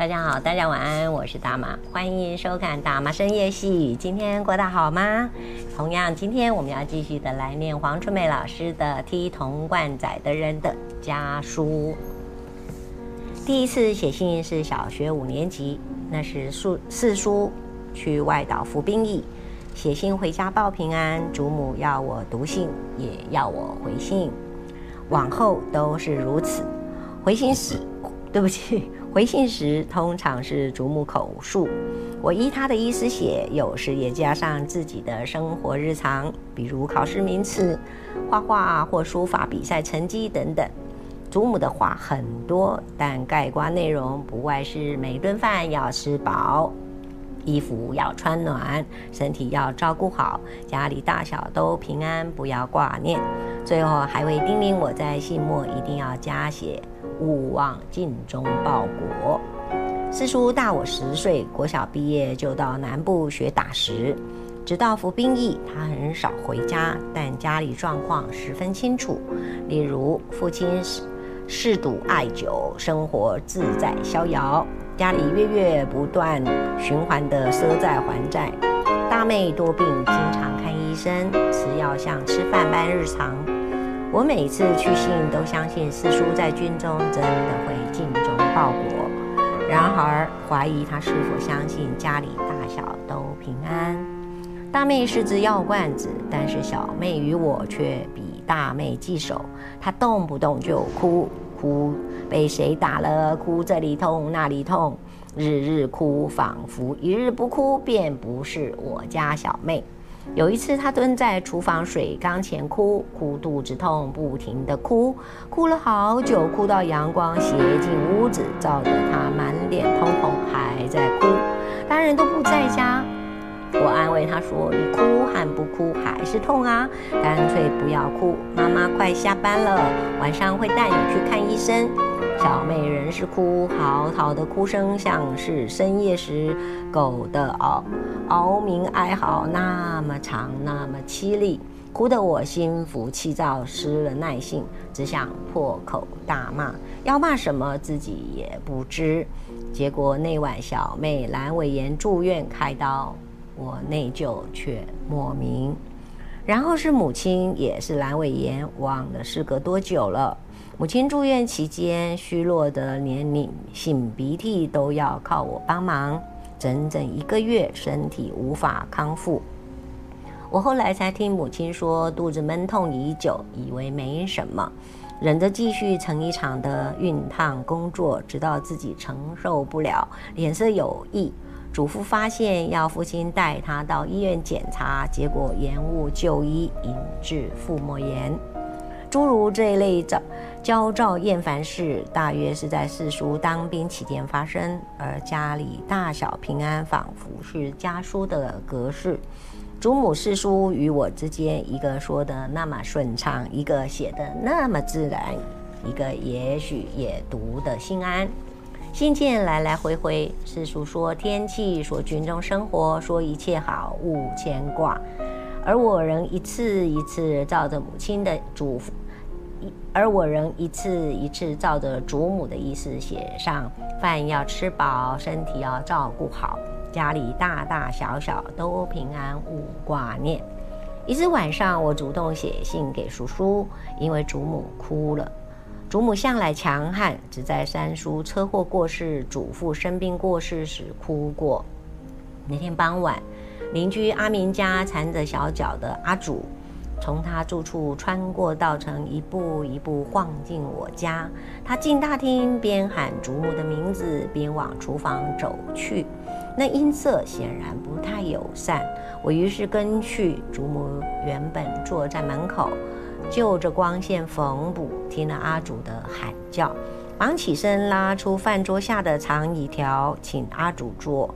大家好，大家晚安，我是大妈，欢迎收看大妈深夜戏。今天过得好吗？同样，今天我们要继续的来念黄春梅老师的《踢铜罐仔的人的家书》。第一次写信是小学五年级，那是四四叔去外岛服兵役，写信回家报平安，祖母要我读信，也要我回信，往后都是如此。回信时，对不起。回信时通常是祖母口述，我依她的意思写，有时也加上自己的生活日常，比如考试名次、画画或书法比赛成绩等等。祖母的话很多，但概括内容不外是每顿饭要吃饱，衣服要穿暖，身体要照顾好，家里大小都平安，不要挂念。最后还会叮咛我在信末一定要加写。勿忘尽忠报国。四叔大我十岁，国小毕业就到南部学打石，直到服兵役，他很少回家，但家里状况十分清楚。例如，父亲嗜赌爱酒，生活自在逍遥；家里月月不断循环的赊债还债。大妹多病，经常看医生，吃药像吃饭般日常。我每次去信都相信四叔在军中真的会尽忠报国，然而怀疑他是否相信家里大小都平安。大妹是只药罐子，但是小妹与我却比大妹棘手。她动不动就哭，哭被谁打了，哭这里痛那里痛，日日哭，仿佛一日不哭便不是我家小妹。有一次，他蹲在厨房水缸前哭，哭肚子痛，不停地哭，哭了好久，哭到阳光斜进屋子，照得他满脸通红，还在哭。大人都不在家，我安慰他说：“你哭和不哭还是痛啊，干脆不要哭。妈妈快下班了，晚上会带你去看医生。”小妹仍是哭，嚎啕的哭声像是深夜时狗的嗷嗷鸣哀嚎，那么长，那么凄厉，哭得我心浮气躁，失了耐性，只想破口大骂，要骂什么自己也不知。结果那晚小妹阑尾炎住院开刀，我内疚却莫名。然后是母亲，也是阑尾炎，忘了事隔多久了。母亲住院期间，虚弱的连你擤鼻涕都要靠我帮忙，整整一个月，身体无法康复。我后来才听母亲说，肚子闷痛已久，以为没什么，忍着继续成一场的熨烫工作，直到自己承受不了，脸色有异，嘱咐发现要父亲带他到医院检查，结果延误就医，引致腹膜炎。诸如这一类的焦躁厌烦事，大约是在四叔当兵期间发生，而家里大小平安，仿佛是家书的格式。祖母四叔与我之间，一个说得那么顺畅，一个写得那么自然，一个也许也读得心安。信件来来回回，四叔说天气，说军中生活，说一切好，勿牵挂。而我仍一次一次照着母亲的嘱咐，而我仍一次一次照着祖母的意思写上：饭要吃饱，身体要照顾好，家里大大小小都平安，勿挂念。一次晚上，我主动写信给叔叔，因为祖母哭了。祖母向来强悍，只在三叔车祸过世、祖父生病过世时哭过。那天傍晚。邻居阿明家缠着小脚的阿祖，从他住处穿过道城，一步一步晃进我家。他进大厅，边喊祖母的名字，边往厨房走去。那音色显然不太友善。我于是跟去。祖母原本坐在门口，就着光线缝补，听了阿祖的喊叫，忙起身拉出饭桌下的长椅条，请阿祖坐。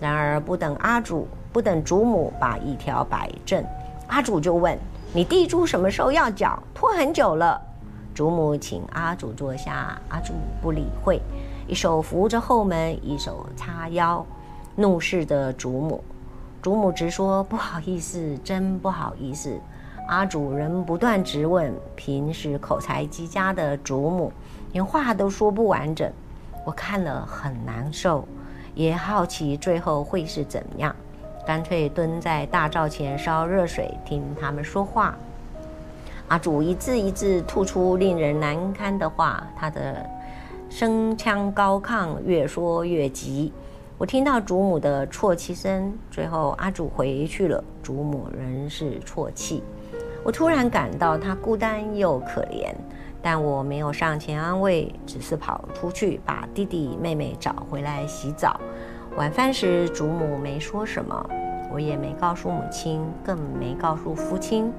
然而不等阿祖。不等祖母把椅条摆正，阿祖就问：“你地租什么时候要缴？拖很久了。”祖母请阿祖坐下，阿祖不理会，一手扶着后门，一手叉腰，怒视着祖母。祖母直说：“不好意思，真不好意思。”阿祖仍不断质问，平时口才极佳的祖母连话都说不完整。我看了很难受，也好奇最后会是怎样，干脆蹲在大灶前烧热水，听他们说话。阿祖一字一字吐出令人难堪的话，他的声腔高亢，越说越急。我听到祖母的啜泣声，最后阿祖回去了，祖母仍是啜泣。我突然感到他孤单又可怜，但我没有上前安慰，只是跑出去把弟弟妹妹找回来洗澡。晚饭时，祖母没说什么，我也没告诉母亲，更没告诉父亲。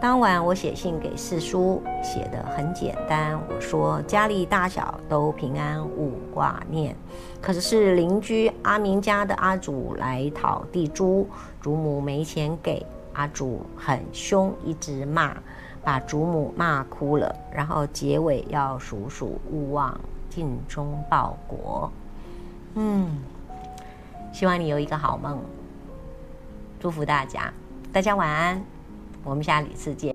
当晚我写信给四叔，写得很简单。我说家里大小都平安，勿挂念。可是邻居阿明家的阿祖来讨地租，祖母没钱给，阿祖很凶，一直骂，把祖母骂哭了。然后结尾要叔叔勿忘尽忠报国。嗯，希望你有一个好梦，祝福大家，大家晚安。我们下一次见。